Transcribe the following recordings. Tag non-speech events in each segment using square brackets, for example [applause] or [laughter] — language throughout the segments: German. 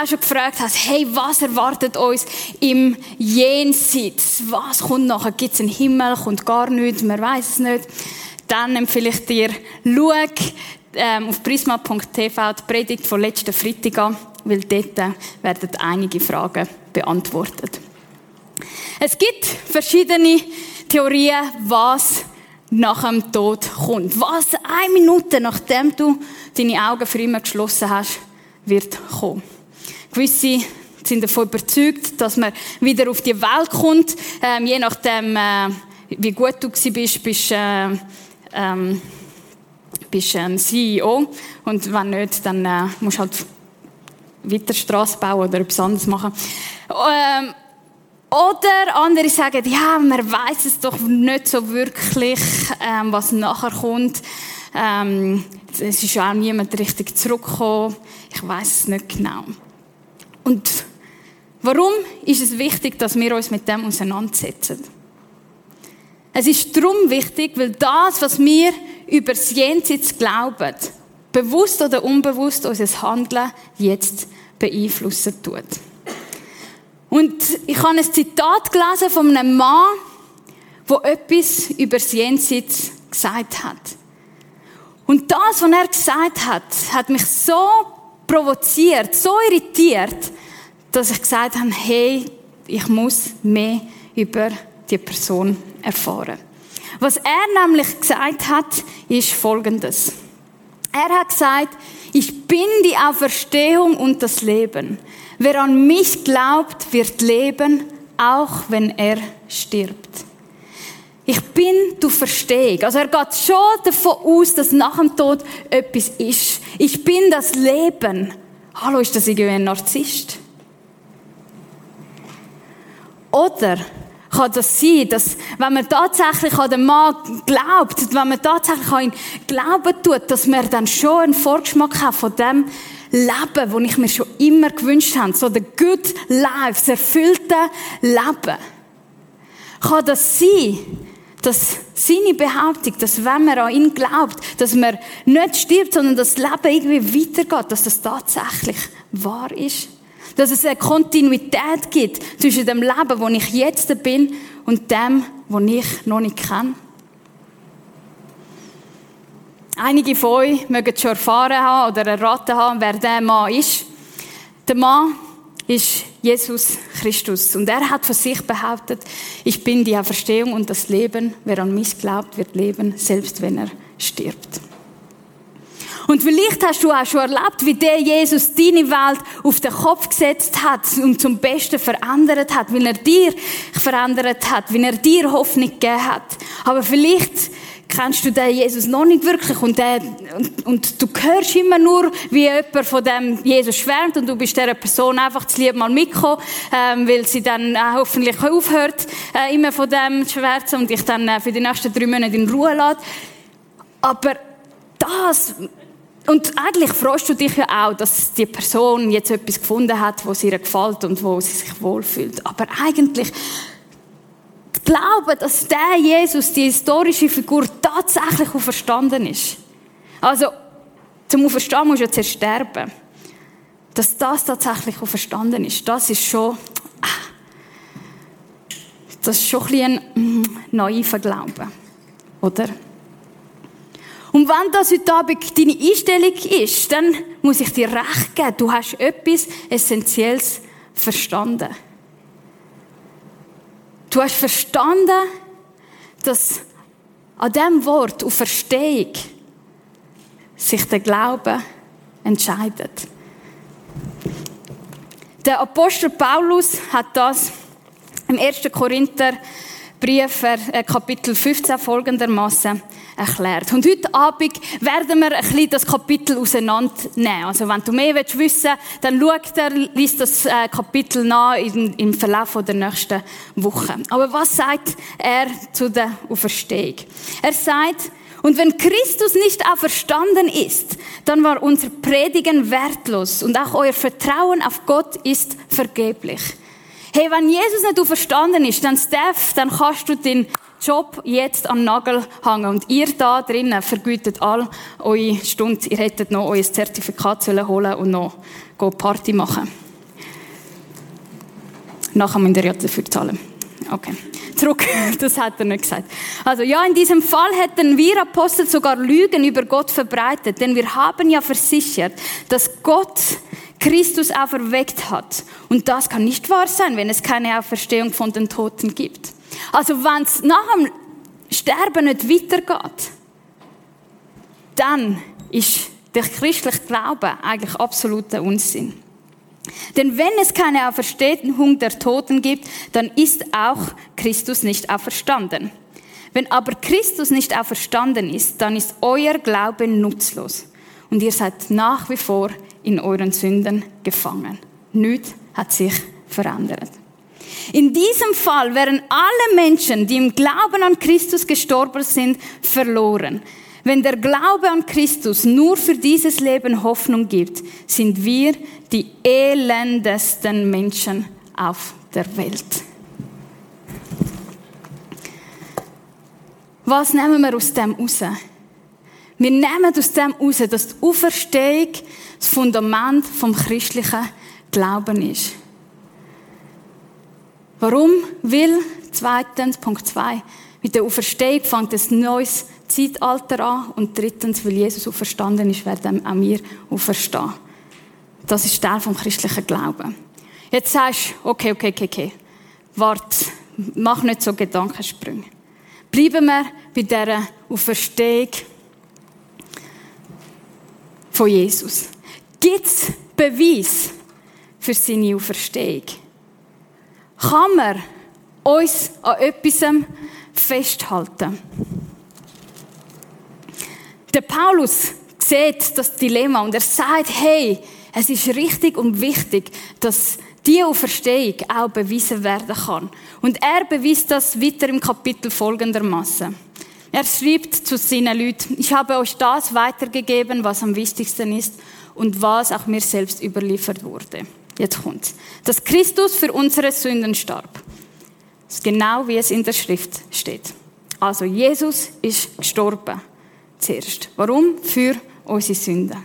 Auch schon gefragt hast, hey, was erwartet uns im Jenseits? Was kommt nachher? Gibt es einen Himmel? Kommt gar nichts? Man weiß es nicht. Dann empfehle ich dir, schau ähm, auf prisma.tv die Predigt von letzten Freitag an, weil dort werden einige Fragen beantwortet. Es gibt verschiedene Theorien, was nach dem Tod kommt. Was eine Minute nachdem du deine Augen für immer geschlossen hast, wird kommen. Gewisse sind davon überzeugt, dass man wieder auf die Welt kommt, ähm, je nachdem, äh, wie gut du bist, bist äh, ähm, bist ähm, CEO und wenn nicht, dann äh, musst du halt weiter Straße bauen oder etwas anderes machen. Ähm, oder andere sagen, ja, man weiß es doch nicht so wirklich, ähm, was nachher kommt. Ähm, es ist auch niemand richtig zurückgekommen. Ich weiß es nicht genau. Und warum ist es wichtig, dass wir uns mit dem auseinandersetzen? Es ist darum wichtig, weil das, was wir über das Jenseits glauben, bewusst oder unbewusst unser Handeln jetzt beeinflussen tut. Und ich habe ein Zitat gelesen von einem Mann, der etwas über das Jenseits gesagt hat. Und das, was er gesagt hat, hat mich so provoziert, so irritiert, dass ich gesagt habe, hey, ich muss mehr über die Person erfahren. Was er nämlich gesagt hat, ist Folgendes. Er hat gesagt, ich bin die Auferstehung und das Leben. Wer an mich glaubt, wird leben, auch wenn er stirbt. Ich bin du Verstehung. Also er geht schon davon aus, dass nach dem Tod etwas ist. Ich bin das Leben. Hallo, ist das irgendwie ein Narzisst? Oder kann das sein, dass, wenn man tatsächlich an den Mann glaubt, wenn man tatsächlich an ihn glauben tut, dass man dann schon einen Vorgeschmack hat von dem, Leben, das ich mir schon immer gewünscht habe. So the good life, das erfüllte Leben. Kann das sein, dass seine Behauptung, dass wenn man an ihn glaubt, dass man nicht stirbt, sondern das Leben irgendwie weitergeht, dass das tatsächlich wahr ist? Dass es eine Kontinuität gibt zwischen dem Leben, wo ich jetzt bin, und dem, wo ich noch nicht kenne? Einige von euch mögen schon erfahren haben oder erraten haben, wer der Mann ist. Der Mann ist Jesus Christus. Und er hat von sich behauptet, ich bin die Auferstehung und das Leben. Wer an mich glaubt, wird leben, selbst wenn er stirbt. Und vielleicht hast du auch schon erlebt, wie der Jesus deine Welt auf den Kopf gesetzt hat und zum Besten verändert hat, wie er dir verändert hat, wie er dir Hoffnung gegeben hat. Aber vielleicht kennst du den Jesus noch nicht wirklich und, der, und, und, du hörst immer nur, wie jemand von dem Jesus schwärmt und du bist dieser Person einfach zu lieb mal mitgekommen, ähm, weil sie dann äh, hoffentlich aufhört, äh, immer von dem zu schwärzen und dich dann äh, für die nächsten drei Monate in Ruhe lässt. Aber das, und eigentlich freust du dich ja auch, dass die Person jetzt etwas gefunden hat, was ihr gefällt und wo sie sich wohlfühlt. Aber eigentlich glauben, dass der Jesus, die historische Figur, tatsächlich verstanden ist. Also, zum Auferstehen musst du ja zuerst sterben. Dass das tatsächlich verstanden ist, das ist schon, das ist schon ein, ein mm, naiver Glaube. Oder? Und wenn das heute Abend deine Einstellung ist, dann muss ich dir recht geben, du hast etwas Essentielles verstanden. Du hast verstanden, dass an dem Wort auf Verstehung sich der Glaube entscheidet. Der Apostel Paulus hat das im 1. Korinther Brief, äh, Kapitel 15 folgendermaßen erklärt. Und heute Abend werden wir ein bisschen das Kapitel auseinandernehmen. Also wenn du mehr wissen willst, dann schau dir, liest das äh, Kapitel nach im, Verlauf der nächsten Woche. Aber was sagt er zu der Auferstehung? Er sagt, und wenn Christus nicht auferstanden ist, dann war unser Predigen wertlos und auch euer Vertrauen auf Gott ist vergeblich. Hey, wenn Jesus nicht auferstanden ist, dann Steph, dann kannst du den Job jetzt am Nagel hängen. Und ihr da drinnen vergütet all eure Stunden. Ihr hättet noch euer Zertifikat holen und noch Party machen. Nachher müsst ihr ja dafür zahlen. Okay. Zurück, [laughs] das hat er nicht gesagt. Also ja, in diesem Fall hätten wir Apostel sogar Lügen über Gott verbreitet, denn wir haben ja versichert, dass Gott Christus auferweckt hat. Und das kann nicht wahr sein, wenn es keine Auferstehung von den Toten gibt. Also wenn es nach dem Sterben nicht weitergeht, dann ist der christliche Glaube eigentlich absoluter Unsinn. Denn wenn es keine Auferstehung der Toten gibt, dann ist auch Christus nicht auferstanden. Wenn aber Christus nicht auferstanden ist, dann ist euer Glaube nutzlos. Und ihr seid nach wie vor in euren Sünden gefangen. Nichts hat sich verändert. In diesem Fall wären alle Menschen, die im Glauben an Christus gestorben sind, verloren. Wenn der Glaube an Christus nur für dieses Leben Hoffnung gibt, sind wir die elendesten Menschen auf der Welt. Was nehmen wir aus dem raus? Wir nehmen aus dem raus, dass die Auferstehung das Fundament vom christlichen Glauben ist. Warum? Weil, zweitens, Punkt zwei, mit der Auferstehung fängt ein neues Zeitalter an und drittens, weil Jesus auferstanden ist, werden auch wir auferstehen. Das ist Teil vom christlichen Glauben. Jetzt sagst du, okay, okay, okay, okay, warte, mach nicht so Gedankensprünge. Bleiben wir bei dieser Auferstehung von Jesus. Gibt es Beweis für seine Auferstehung? Kann man uns an etwas festhalten? Der Paulus sieht das Dilemma und er sagt, hey, es ist richtig und wichtig, dass die Auferstehung auch bewiesen werden kann. Und er beweist das weiter im Kapitel folgendermaßen. Er schreibt zu seinen Leuten, ich habe euch das weitergegeben, was am wichtigsten ist und was auch mir selbst überliefert wurde. Jetzt kommt's. Dass Christus für unsere Sünden starb. Das ist genau wie es in der Schrift steht. Also Jesus ist gestorben. Zuerst. Warum? Für unsere Sünden.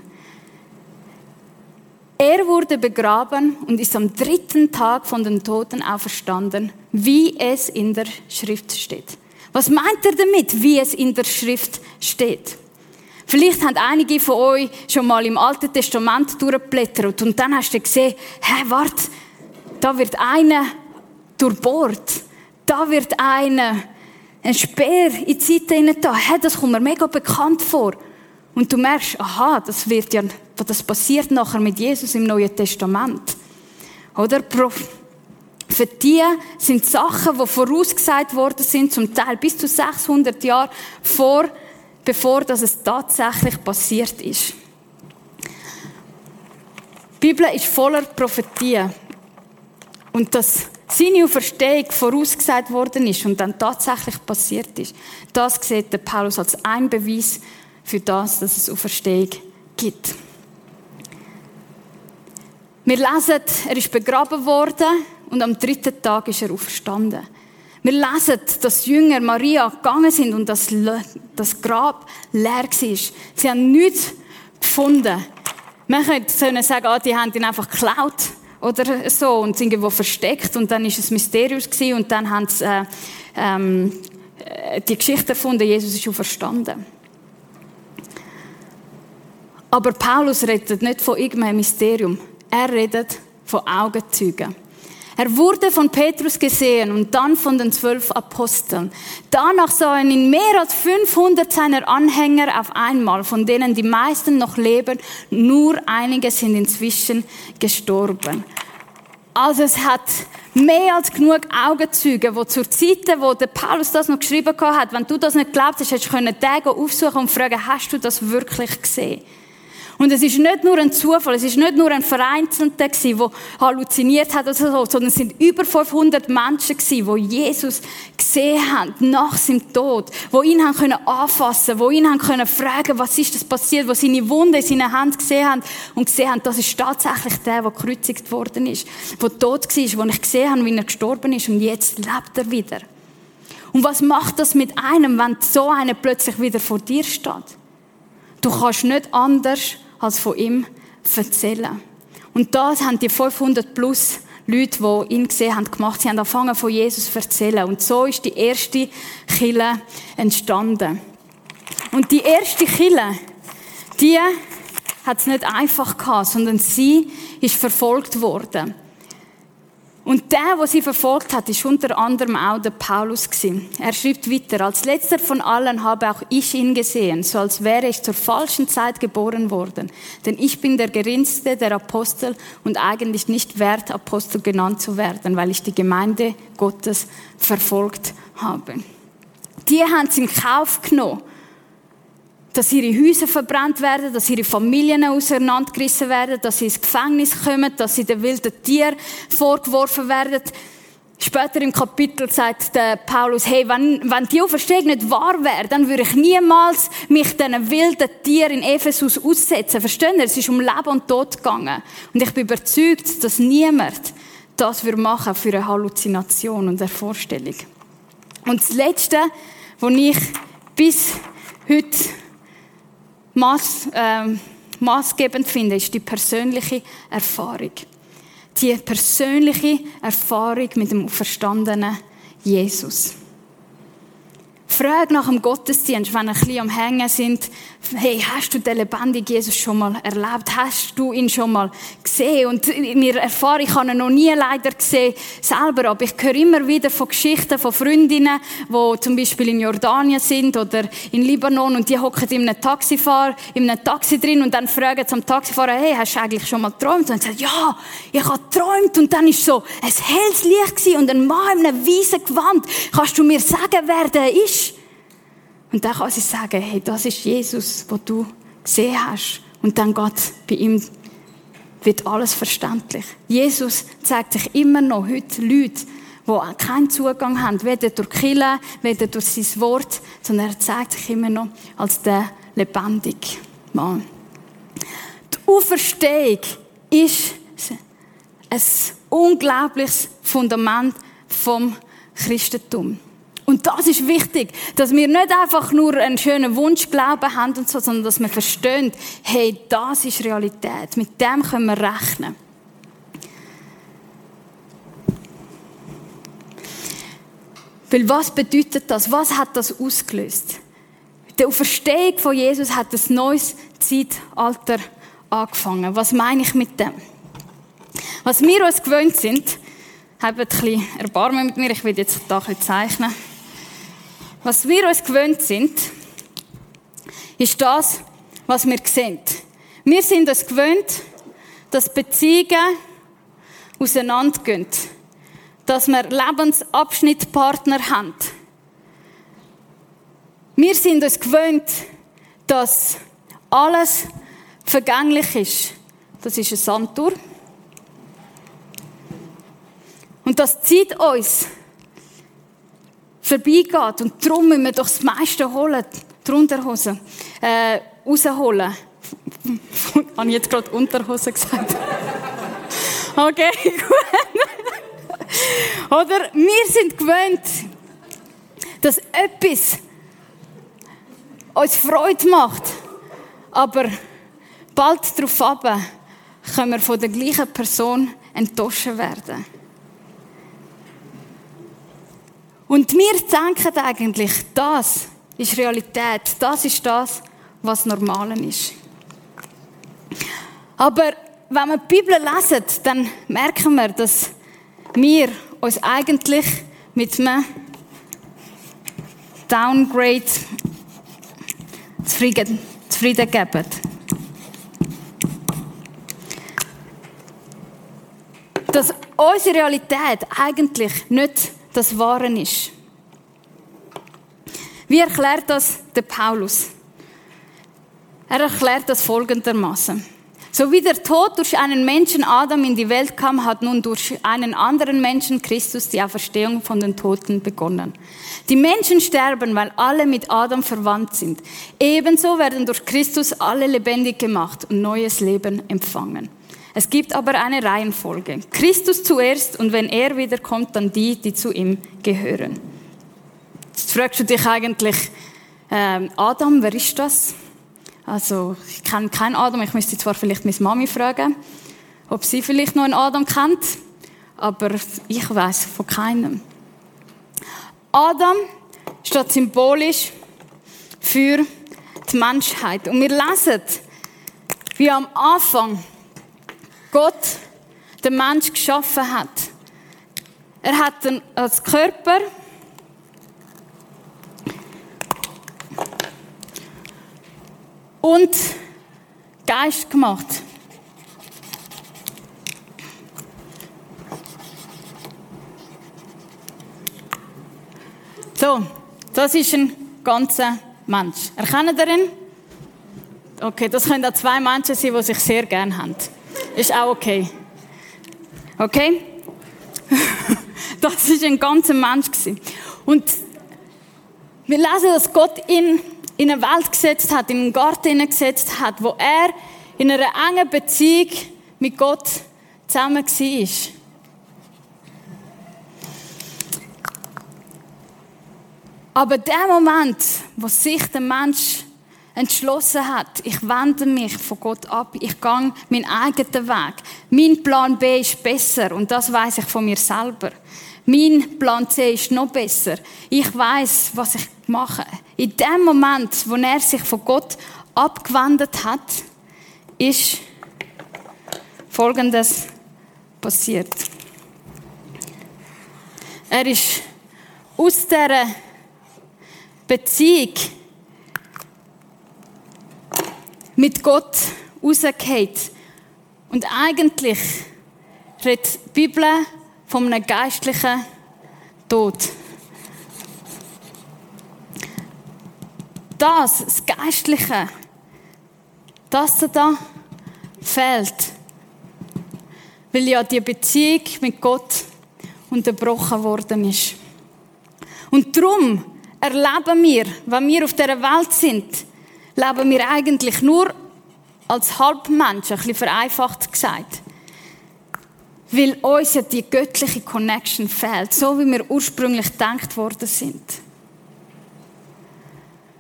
Er wurde begraben und ist am dritten Tag von den Toten auferstanden, wie es in der Schrift steht. Was meint er damit, wie es in der Schrift steht? Vielleicht haben einige von euch schon mal im Alten Testament durchgeblättert und dann hast du gesehen, hä, warte, da wird einer durchbohrt. Da wird einer ein Speer in die Seite da. Hä, das kommt mir mega bekannt vor. Und du merkst, aha, das wird ja, das passiert nachher mit Jesus im Neuen Testament. Oder? Für die sind Sachen, die vorausgesagt worden sind, zum Teil bis zu 600 Jahre vor, bevor das es tatsächlich passiert ist. Die Bibel ist voller Prophetien. Und dass seine Auferstehung vorausgesagt worden ist und dann tatsächlich passiert ist, das sieht der Paulus als ein Beweis für das, dass es Auferstehung gibt. Wir lesen, er ist begraben worden und am dritten Tag ist er auferstanden. Wir lesen, dass Jünger Maria gegangen sind und das, das Grab leer war. Sie haben nichts gefunden. Man könnte sagen, ah, die haben ihn einfach geklaut oder so und sind irgendwo versteckt und dann ist es mysteriös gewesen und dann haben sie äh, ähm, die Geschichte erfunden, Jesus ist auferstanden. Aber Paulus redet nicht von irgendeinem Mysterium. Er redet von Augenzeugen. Er wurde von Petrus gesehen und dann von den zwölf Aposteln. Danach sahen ihn mehr als 500 seiner Anhänger auf einmal, von denen die meisten noch leben, nur einige sind inzwischen gestorben. Also es hat mehr als genug Augenzeuge, wo zur Zeit, wo der Paulus das noch geschrieben hat, wenn du das nicht glaubt hast, hättest du können Tage aufsuchen und fragen, hast du das wirklich gesehen? Und es ist nicht nur ein Zufall, es ist nicht nur ein Vereinzelter gewesen, der halluziniert hat oder so, sondern es sind über 500 Menschen gewesen, die Jesus gesehen haben nach seinem Tod, die ihn haben können anfassen, die ihn haben können fragen, was ist das passiert, die seine Wunde in seinen Händen gesehen haben und gesehen haben, das ist tatsächlich der, der gekreuzigt worden ist, der tot war, wo ich gesehen habe, wie er gestorben ist und jetzt lebt er wieder. Und was macht das mit einem, wenn so einer plötzlich wieder vor dir steht? Du kannst nicht anders als von ihm erzählen. Und das haben die 500 plus Leute, die ihn gesehen haben, gemacht. Sie haben angefangen, von Jesus zu erzählen. Und so ist die erste Kille entstanden. Und die erste Kille, die hat es nicht einfach gehabt, sondern sie ist verfolgt worden. Und der, der sie verfolgt hat, ist unter anderem auch der Paulus gewesen. Er schreibt weiter, als letzter von allen habe auch ich ihn gesehen, so als wäre ich zur falschen Zeit geboren worden. Denn ich bin der geringste der Apostel und eigentlich nicht wert, Apostel genannt zu werden, weil ich die Gemeinde Gottes verfolgt habe. Die haben es in Kauf genommen, dass ihre Häuser verbrannt werden, dass ihre Familien auseinandergerissen werden, dass sie ins Gefängnis kommen, dass sie den wilden Tieren vorgeworfen werden. Später im Kapitel sagt der Paulus, hey, wenn, wenn die Auferstehung nicht wahr wäre, dann würde ich niemals mich diesen wilden Tieren in Ephesus aussetzen. Verstehen ihr? Es ist um Leben und Tod gegangen. Und ich bin überzeugt, dass niemand das würde machen für eine Halluzination und eine Vorstellung. Und das Letzte, was ich bis heute maß, äh, maßgebend finde, ist die persönliche Erfahrung. Die persönliche Erfahrung mit dem verstandenen Jesus. Frag nach dem Gottesdienst, wenn ihr ein bisschen am Hängen sind. Hey, hast du den lebendigen Jesus schon mal erlebt? Hast du ihn schon mal gesehen? Und mir erfahre, ich habe ihn noch nie leider gesehen selber, aber ich höre immer wieder von Geschichten von Freundinnen, die zum Beispiel in Jordanien sind oder in Libanon und die hocken in einem Taxifahrer, in einem Taxi drin und dann fragen am Taxifahrer, hey, hast du eigentlich schon mal geträumt? Und er sagt, ja, ich habe geträumt und dann ist so ein helles Licht und ein Mann in einem weißen Gewand. Kannst du mir sagen, wer der ist? Und dann kann sie sagen, hey, das ist Jesus, wo du gesehen hast. Und dann Gott bei ihm wird alles verständlich. Jesus zeigt sich immer noch heute Leute, die keinen Zugang haben, weder durch Kille, weder durch sein Wort, sondern er zeigt sich immer noch als der lebendige Mann. Die Auferstehung ist ein unglaubliches Fundament vom Christentum. Und das ist wichtig, dass wir nicht einfach nur einen schönen Wunschglauben haben und so, sondern dass wir verstehen, hey, das ist Realität. Mit dem können wir rechnen. Weil was bedeutet das? Was hat das ausgelöst? Die Auferstehung von Jesus hat ein neues Zeitalter angefangen. Was meine ich mit dem? Was wir uns gewöhnt sind, habt ein bisschen Erbarmen mit mir, ich will jetzt bisschen zeichnen. Was wir uns gewöhnt sind, ist das, was wir sehen. Wir sind es gewöhnt, dass Beziehungen auseinandergehen. Dass wir Lebensabschnittpartner haben. Wir sind es gewöhnt, dass alles vergänglich ist. Das ist ein Sandtour. Und das zieht uns vorbeigeht. Und darum müssen wir doch das meiste holen, die Unterhose, äh, rausholen. [laughs] Habe ich jetzt gerade Unterhose gesagt? [laughs] okay, [laughs] gut. Oder wir sind gewöhnt, dass etwas uns Freude macht, aber bald darauf können wir von der gleichen Person enttäuscht werden. Und wir denken eigentlich, das ist Realität, das ist das, was normal ist. Aber wenn wir die Bibel lesen, dann merken wir, dass wir uns eigentlich mit einem Downgrade zufrieden, zufrieden geben. Dass unsere Realität eigentlich nicht das Wahre ist. Wie erklärt das der Paulus? Er erklärt das folgendermaßen. So wie der Tod durch einen Menschen Adam in die Welt kam, hat nun durch einen anderen Menschen Christus die Auferstehung von den Toten begonnen. Die Menschen sterben, weil alle mit Adam verwandt sind. Ebenso werden durch Christus alle lebendig gemacht und neues Leben empfangen. Es gibt aber eine Reihenfolge. Christus zuerst und wenn er wiederkommt, dann die, die zu ihm gehören. Jetzt fragst du dich eigentlich, ähm, Adam, wer ist das? Also, ich kenne keinen Adam, ich müsste zwar vielleicht meine Mami fragen. ob sie vielleicht noch einen Adam kennt, aber ich weiß von keinem. Adam steht symbolisch für die Menschheit. Und wir lesen, wie am Anfang Gott den Mensch geschaffen hat. Er hat ihn als Körper und Geist gemacht. So, das ist ein ganzer Mensch. Erkennen ihr ihn? Okay, das können auch zwei Menschen sein, die sich sehr gern haben. Ist auch okay. Okay? [laughs] das ist ein ganzer Mensch Und wir lesen, dass Gott ihn in eine Welt gesetzt hat, in einen Garten gesetzt hat, wo er in einer engen Beziehung mit Gott zusammen war. Aber der Moment, wo sich der Mensch entschlossen hat, ich wende mich von Gott ab, ich gehe meinen eigenen Weg. Mein Plan B ist besser und das weiß ich von mir selber. Mein Plan C ist noch besser. Ich weiß, was ich mache. In dem Moment, wo er sich von Gott abgewendet hat, ist Folgendes passiert. Er ist aus dieser Beziehung mit Gott rausgeht. Und eigentlich redet die Bibel von einem geistlichen Tod. Das, das Geistliche, das da fehlt. Weil ja die Beziehung mit Gott unterbrochen worden ist. Und darum erleben wir, wenn wir auf dieser Welt sind, leben wir eigentlich nur als Halbmensch, ein bisschen vereinfacht gesagt. Weil uns ja die göttliche Connection fehlt, so wie wir ursprünglich gedacht worden sind.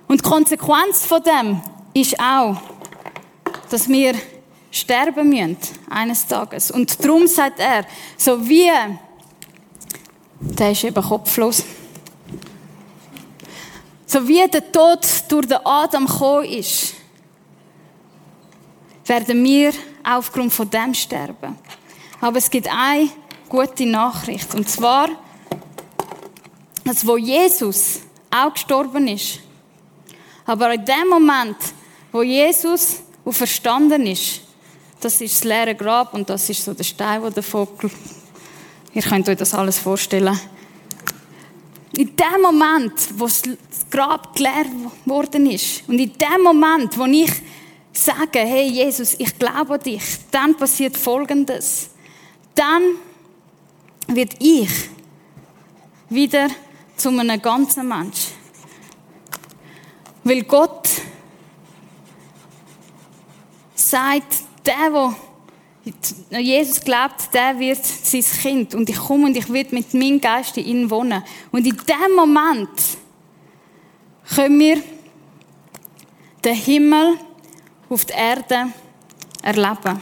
Und die Konsequenz von dem ist auch, dass wir sterben müssen, eines Tages. Und darum sagt er, so wie, der ist eben kopflos, so wie der Tod durch den Adam gekommen ist, werden wir aufgrund von dem sterben. Aber es gibt eine gute Nachricht. Und zwar, dass wo Jesus auch gestorben ist, aber in dem Moment, wo Jesus verstanden ist, das ist das leere Grab und das ist so der Stein, der Vogel, ihr könnt euch das alles vorstellen. In dem Moment, wo das Grab geleert worden ist und in dem Moment, wo ich sage, hey Jesus, ich glaube an dich, dann passiert Folgendes. Dann wird ich wieder zu einem ganzen Mensch. Weil Gott sagt, der, der Jesus glaubt, der wird sein Kind. Und ich komme und ich werde mit meinem Geist in ihn wohnen. Und in dem Moment können wir den Himmel auf der Erde erleben.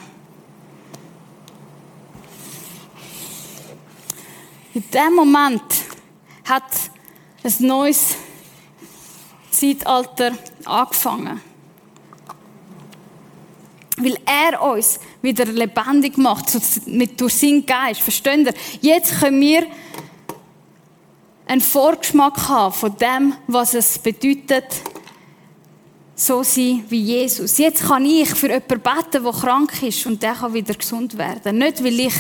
In dem Moment hat ein neues Zeitalter angefangen. Weil er uns wieder lebendig macht, mit, durch seinen Geist. Versteht ihr? Jetzt können wir einen Vorgeschmack haben von dem, was es bedeutet, so sein wie Jesus. Jetzt kann ich für jemanden beten, der krank ist und der kann wieder gesund werden. Nicht, weil ich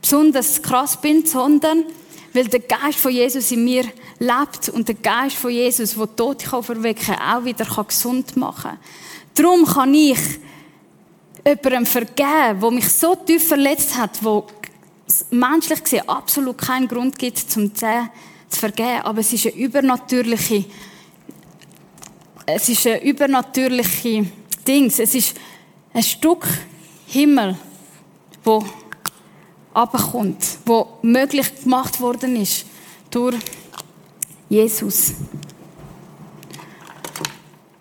besonders krass bin, sondern weil der Geist von Jesus in mir lebt und der Geist von Jesus, der Tote kann auch wieder gesund machen kann. Darum kann ich jemandem vergeben, der mich so tief verletzt hat, wo menschlich gesehen absolut keinen Grund gibt, zum zu vergeben. Aber es ist eine übernatürliche, es ist eine übernatürliche Dings. Es ist ein Stück Himmel, wo abkommt, wo möglich gemacht worden ist durch Jesus.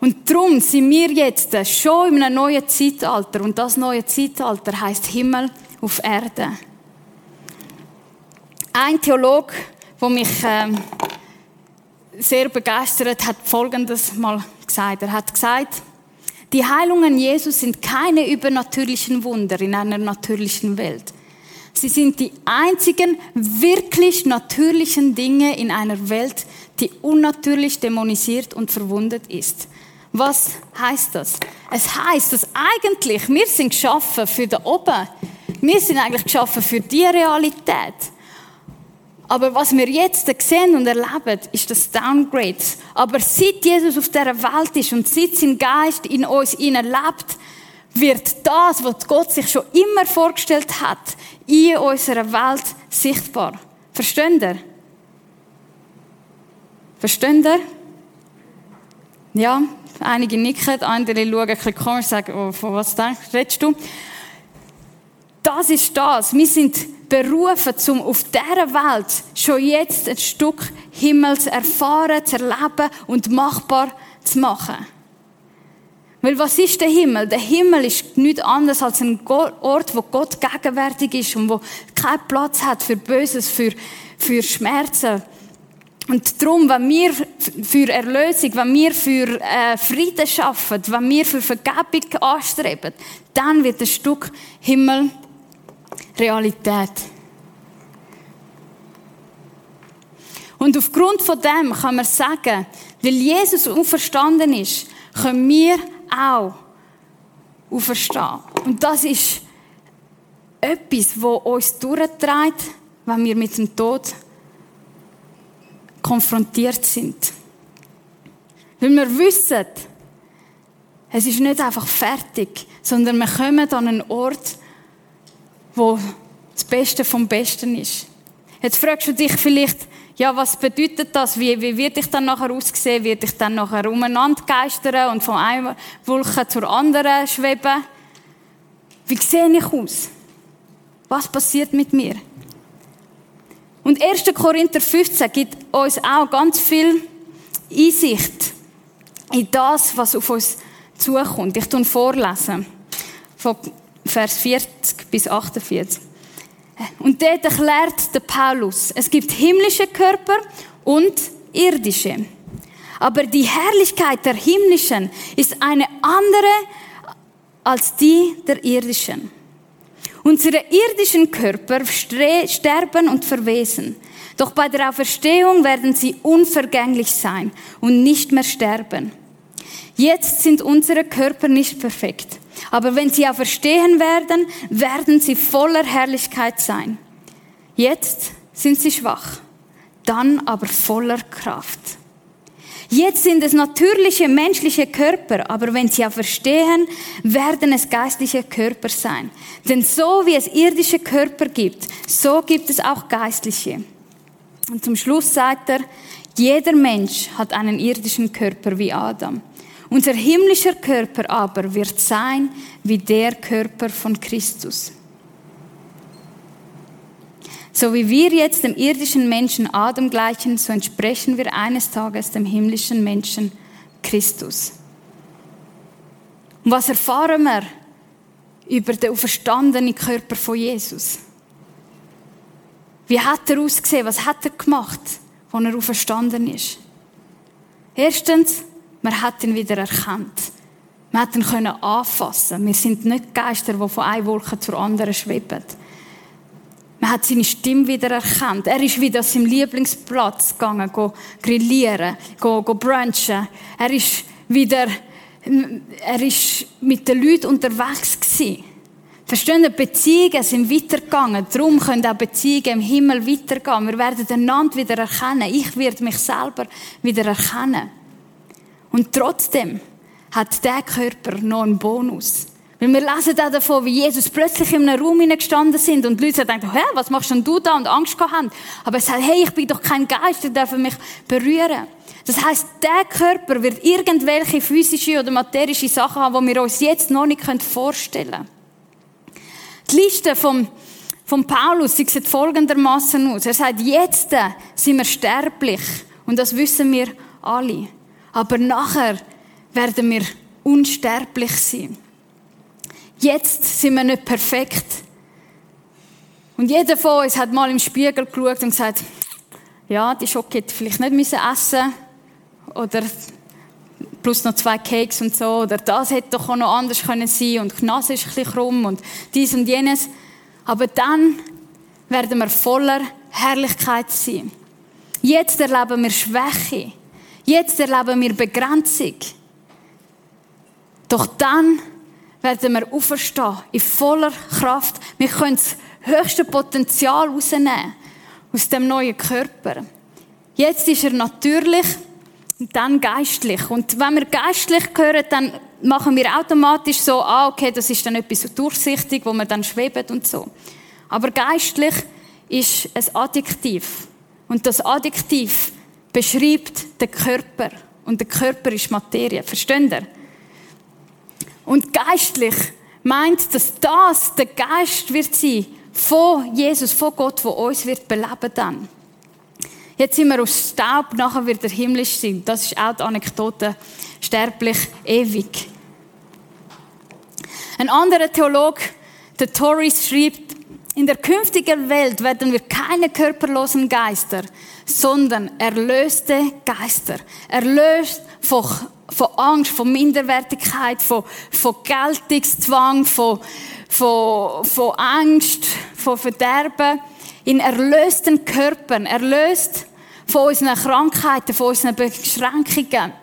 Und darum sind wir jetzt schon in einem neuen Zeitalter. Und das neue Zeitalter heißt Himmel auf Erde. Ein Theologe, der mich ähm, sehr begeistert hat, Folgendes mal gesagt. Er hat gesagt, die Heilungen Jesus sind keine übernatürlichen Wunder in einer natürlichen Welt. Sie sind die einzigen wirklich natürlichen Dinge in einer Welt, die unnatürlich dämonisiert und verwundet ist. Was heißt das? Es heißt, dass eigentlich wir sind geschaffen für da oben. Wir sind eigentlich geschaffen für die Realität. Aber was wir jetzt sehen und erleben, ist das Downgrade. Aber seit Jesus auf dieser Welt ist und seit sein Geist in uns lebt, wird das, was Gott sich schon immer vorgestellt hat, in unserer Welt sichtbar. Versteht ihr? Versteht ihr? Ja, einige nicken, andere schauen ein bisschen komisch und sagen, oh, von was denkst, redest du? Das ist das. Wir sind berufen, um auf dieser Welt schon jetzt ein Stück Himmel zu erfahren, zu erleben und machbar zu machen. Weil was ist der Himmel? Der Himmel ist nichts anderes als ein Ort, wo Gott gegenwärtig ist und wo keinen Platz hat für Böses, für, für Schmerzen. Und darum, wenn wir für Erlösung, wenn wir für äh, Frieden schaffen, wenn wir für Vergebung anstreben, dann wird ein Stück Himmel Realität. Und aufgrund von dem kann man sagen, weil Jesus auferstanden ist, können wir auch auferstehen. Und das ist etwas, wo uns durchtreibt, wenn wir mit dem Tod konfrontiert sind. Weil wir wissen, es ist nicht einfach fertig, sondern wir kommen an einen Ort, wo das Beste vom Besten ist. Jetzt fragst du dich vielleicht, ja, was bedeutet das? Wie, wie wird ich dann nachher aussehen? Wird ich dann nachher umeinander geistern und von einer Wolke zur anderen schweben? Wie sehe ich aus? Was passiert mit mir? Und 1. Korinther 15 gibt uns auch ganz viel Einsicht in das, was auf uns zukommt. Ich tue vorlesen. Von Vers 40 bis 48. Und dort erklärt der Paulus, es gibt himmlische Körper und irdische. Aber die Herrlichkeit der himmlischen ist eine andere als die der irdischen. Unsere irdischen Körper sterben und verwesen. Doch bei der Auferstehung werden sie unvergänglich sein und nicht mehr sterben. Jetzt sind unsere Körper nicht perfekt. Aber wenn sie auferstehen werden, werden sie voller Herrlichkeit sein. Jetzt sind sie schwach, dann aber voller Kraft. Jetzt sind es natürliche menschliche Körper, aber wenn sie auferstehen, werden es geistliche Körper sein. Denn so wie es irdische Körper gibt, so gibt es auch geistliche. Und zum Schluss sagt er, jeder Mensch hat einen irdischen Körper wie Adam. Unser himmlischer Körper aber wird sein wie der Körper von Christus. So wie wir jetzt dem irdischen Menschen Adam gleichen, so entsprechen wir eines Tages dem himmlischen Menschen Christus. Und was erfahren wir über den auferstandenen Körper von Jesus? Wie hat er ausgesehen? Was hat er gemacht, als er auferstanden ist? Erstens, man hat ihn wieder erkannt. Man hat ihn können anfassen. Wir sind nicht Geister, die von einer Wolke zur anderen schweben. Man hat seine Stimme wieder erkannt. Er ist wieder an seinem Lieblingsplatz gegangen, go grillieren, go, go brunchen. Er ist wieder, er ist mit den Leuten unterwegs gewesen. Verstehen Beziehungen sind weitergegangen. Darum können auch Beziehungen im Himmel weitergehen. Wir werden einander wieder erkennen. Ich werde mich selber wieder erkennen. Und trotzdem hat der Körper noch einen Bonus. Weil wir lesen auch davon, wie Jesus plötzlich in einem Raum gestanden sind und die Leute denken, hä, was machst denn du da? Und Angst haben. Aber er sagt, hey, ich bin doch kein Geist, die dürfen mich berühren. Das heißt, der Körper wird irgendwelche physische oder materische Sachen haben, die wir uns jetzt noch nicht vorstellen können. Die Liste vom, vom Paulus, sie sieht folgendermaßen aus. Er sagt, jetzt sind wir sterblich. Und das wissen wir alle. Aber nachher werden wir unsterblich sein. Jetzt sind wir nicht perfekt, Und jeder von uns hat mal im Spiegel geschaut und gesagt, ja, die Schocke hätte vielleicht nicht müssen essen oder plus noch zwei Cakes und so, oder das hätte doch auch noch anders können sein und die Nase ist ein bisschen krumm und dies und jenes. Aber dann werden wir voller Herrlichkeit sein. Jetzt erleben wir Schwäche. Jetzt erleben wir Begrenzung. Doch dann werden wir auferstehen in voller Kraft. Wir können das höchste Potenzial rausnehmen aus dem neuen Körper. Jetzt ist er natürlich und dann geistlich. Und wenn wir geistlich hören, dann machen wir automatisch so, ah, okay, das ist dann etwas so durchsichtig, wo man dann schwebt und so. Aber geistlich ist ein Adjektiv. Und das Adjektiv beschreibt den Körper. Und der Körper ist Materie. Versteht ihr? Und geistlich meint, dass das der Geist wird sein von Jesus, von Gott, wo uns wird beleben dann. Jetzt sind wir aus Staub, nachher wird er himmlisch sein. Das ist auch die Anekdote, sterblich, ewig. Ein anderer Theolog, der Torres, schreibt, in der künftigen Welt werden wir keine körperlosen Geister, sondern erlöste Geister. Erlöst von, von Angst, von Minderwertigkeit, von, von Geltungszwang, von, von, von Angst, von Verderben in erlösten Körpern, erlöst von unseren Krankheiten, von unseren Beschränkungen,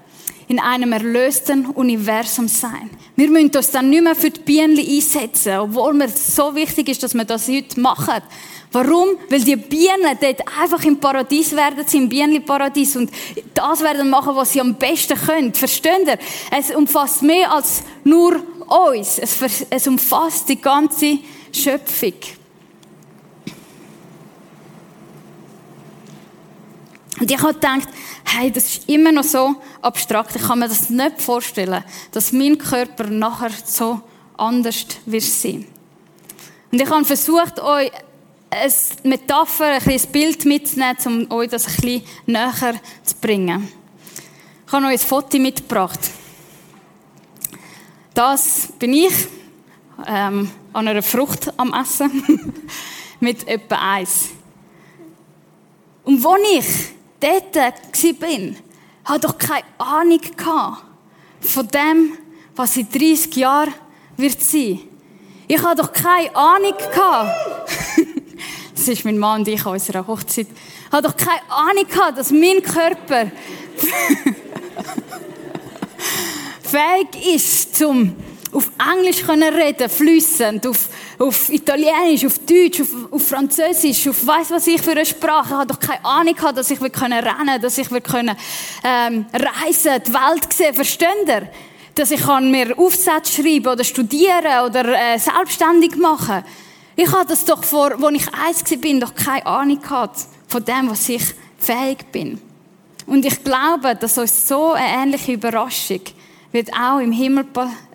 in einem erlösten Universum sein. Wir müssen uns dann nicht mehr für die Bienen einsetzen, obwohl mir so wichtig ist, dass wir das heute machen. Warum? Weil die Bienen dort einfach im Paradies werden, im Bienenparadies und das werden machen, was sie am besten können. Versteht ihr? Es umfasst mehr als nur uns. Es, es umfasst die ganze Schöpfung. Und ich habe gedacht, hey, das ist immer noch so abstrakt. Ich kann mir das nicht vorstellen, dass mein Körper nachher so anders wird sein. Und ich habe versucht, euch eine Metapher, ein kleines Bild mitzunehmen, um euch das ein bisschen näher zu bringen. Ich habe euch ein Foto mitgebracht. Das bin ich ähm, an einer Frucht am Essen [laughs] mit etwa eins. Und wo ich dort war, hatte doch keine Ahnung von dem, was in 30 Jahren wird sein. Ich hatte doch keine Ahnung [laughs] das ist mein Mann und ich an unserer Hochzeit. Ich hatte doch keine Ahnung dass mein Körper [laughs] fähig ist, zum auf Englisch können reden, flüssend, auf, auf Italienisch, auf Deutsch, auf, auf Französisch, auf weiss was ich für eine Sprache. Ich hatte doch keine Ahnung gehabt, dass ich können rennen, dass ich können ähm, reisen, die Welt sehen. Versteht ihr? Dass ich kann mir Aufsätze schreiben oder studieren oder äh, selbstständig machen. Ich hatte das doch vor, als ich eins war, doch keine Ahnung gehabt von dem, was ich fähig bin. Und ich glaube, dass uns so eine ähnliche Überraschung wird auch im Himmel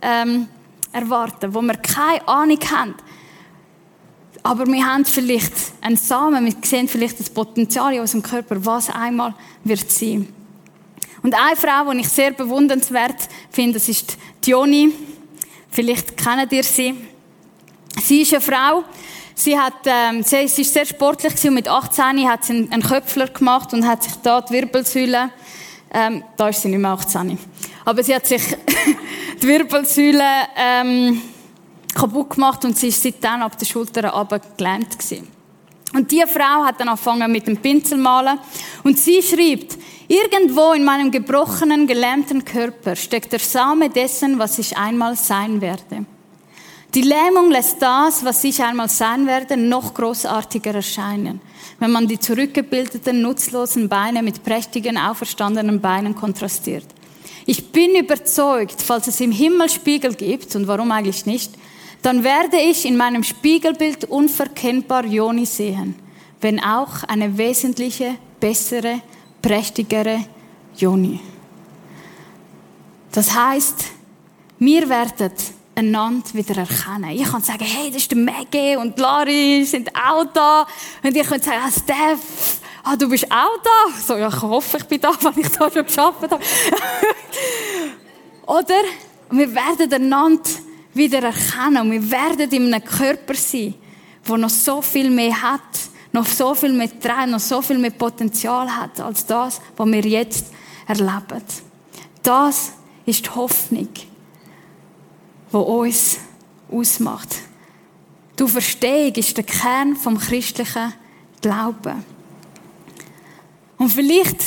ähm, erwarten, wo wir keine Ahnung haben. Aber wir haben vielleicht einen Samen, wir sehen vielleicht das Potenzial in unserem Körper, was einmal wird sein. Und eine Frau, die ich sehr bewundernswert finde, das ist Dioni. Vielleicht kennt ihr sie. Sie ist eine Frau, sie, hat, ähm, sie ist sehr sportlich und mit 18 hat sie einen Köpfler gemacht und hat sich da die Wirbelsäule, ähm, da ist sie nicht mehr 18, aber sie hat sich [laughs] die Wirbelsäule ähm, kaputt gemacht und sie ist seitdem ab der Schulter runter gelähmt gewesen. Und die Frau hat dann angefangen mit dem Pinsel malen und sie schreibt, irgendwo in meinem gebrochenen, gelähmten Körper steckt der Same dessen, was ich einmal sein werde. Die Lähmung lässt das, was ich einmal sein werde, noch großartiger erscheinen, wenn man die zurückgebildeten, nutzlosen Beine mit prächtigen, auferstandenen Beinen kontrastiert. Ich bin überzeugt, falls es im Himmel Spiegel gibt, und warum eigentlich nicht, dann werde ich in meinem Spiegelbild unverkennbar Joni sehen, wenn auch eine wesentliche, bessere, prächtigere Joni. Das heißt, mir werdet einander wieder erkennen. Ich kann sagen, hey, das ist der Maggie und Lari sind auch da. Und ich kann sagen, ah, Steph, ah, du bist auch da? So, ja, ich hoffe, ich bin da, [laughs] weil ich da schon geschafft habe. Oder? wir werden einander wieder erkennen und wir werden in einem Körper sein, wo noch so viel mehr hat, noch so viel mehr Tränen, noch so viel mehr Potenzial hat, als das, was wir jetzt erleben. Das ist die Hoffnung, die uns ausmacht. Du Verstehung ist der Kern vom christlichen Glauben. Und vielleicht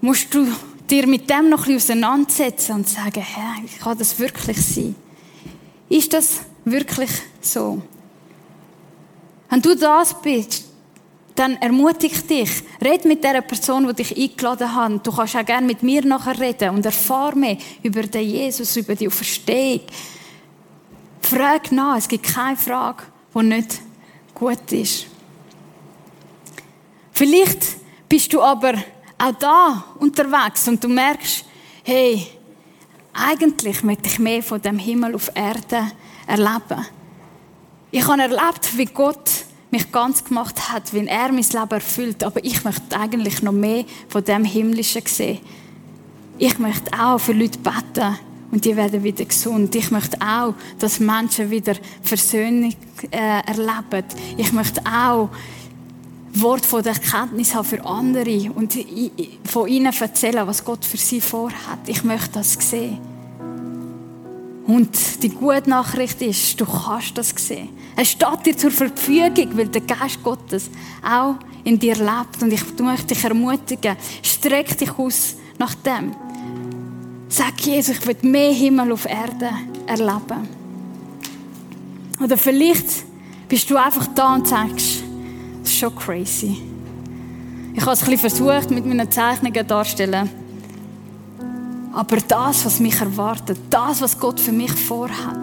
musst du dir mit dem noch ein bisschen auseinandersetzen und sagen, hey, kann das wirklich sein? Ist das wirklich so? Wenn du das bist, dann ermutige dich. Red mit der Person, die dich eingeladen hat. Du kannst auch gerne mit mir nachher reden und erfahr mehr über den Jesus, über die Verstehung. Frag nach. Es gibt keine Frage, die nicht gut ist. Vielleicht bist du aber auch da unterwegs und du merkst, hey, eigentlich möchte ich mehr von dem Himmel auf Erde erleben. Ich habe erlebt, wie Gott mich ganz gemacht hat, wie er mein Leben erfüllt. Aber ich möchte eigentlich noch mehr von dem Himmlischen sehen. Ich möchte auch für Leute beten und die werden wieder gesund. Ich möchte auch, dass Menschen wieder Versöhnung äh, erleben. Ich möchte auch Wort von der Erkenntnis haben für andere und von ihnen erzählen, was Gott für sie vorhat. Ich möchte das sehen. Und die gute Nachricht ist, du kannst das sehen. Es steht dir zur Verfügung, weil der Geist Gottes auch in dir lebt. Und ich möchte dich ermutigen, streck dich aus nach dem. Sag Jesus, ich will mehr Himmel auf Erde erleben. Oder vielleicht bist du einfach da und sagst, das ist schon crazy. Ich habe es ein bisschen versucht, mit meinen Zeichnungen darzustellen. Aber das, was mich erwartet, das, was Gott für mich vorhat,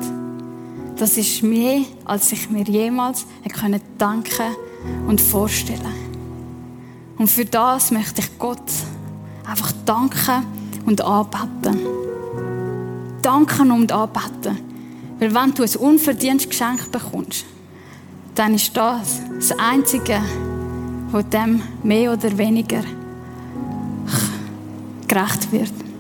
das ist mehr, als ich mir jemals hätte danken und vorstellen. Und für das möchte ich Gott einfach danken und anbeten. Danken und anbeten. Weil wenn du ein unverdientes Geschenk bekommst, dann ist das das Einzige, was dem mehr oder weniger gerecht wird.